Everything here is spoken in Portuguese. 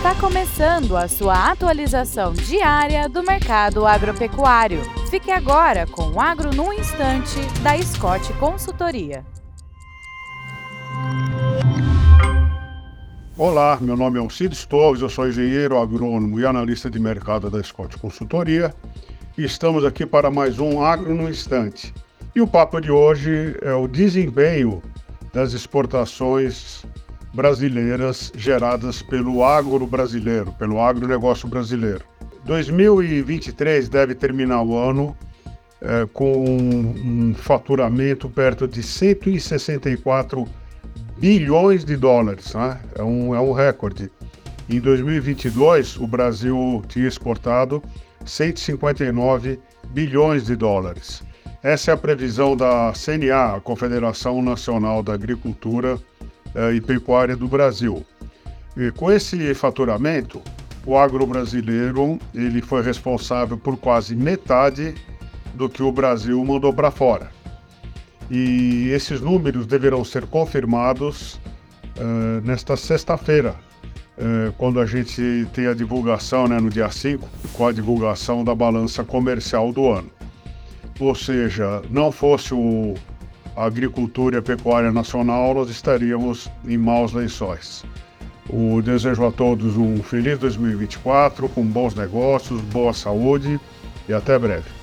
Está começando a sua atualização diária do mercado agropecuário. Fique agora com o Agro no Instante, da Scott Consultoria. Olá, meu nome é Alcides Torres, eu sou engenheiro agrônomo e analista de mercado da Scott Consultoria e estamos aqui para mais um Agro no Instante. E o papo de hoje é o desempenho das exportações brasileiras geradas pelo agro brasileiro, pelo agronegócio brasileiro. 2023 deve terminar o ano é, com um, um faturamento perto de 164 bilhões de dólares, né? é, um, é um recorde. Em 2022, o Brasil tinha exportado 159 bilhões de dólares. Essa é a previsão da CNA, a Confederação Nacional da Agricultura e Pecuária do Brasil. E com esse faturamento, o agro brasileiro ele foi responsável por quase metade do que o Brasil mandou para fora. E esses números deverão ser confirmados uh, nesta sexta-feira, uh, quando a gente tem a divulgação, né, no dia 5, com a divulgação da balança comercial do ano. Ou seja, não fosse o, a agricultura e a pecuária nacional, nós estaríamos em maus lençóis. O desejo a todos um feliz 2024, com bons negócios, boa saúde e até breve.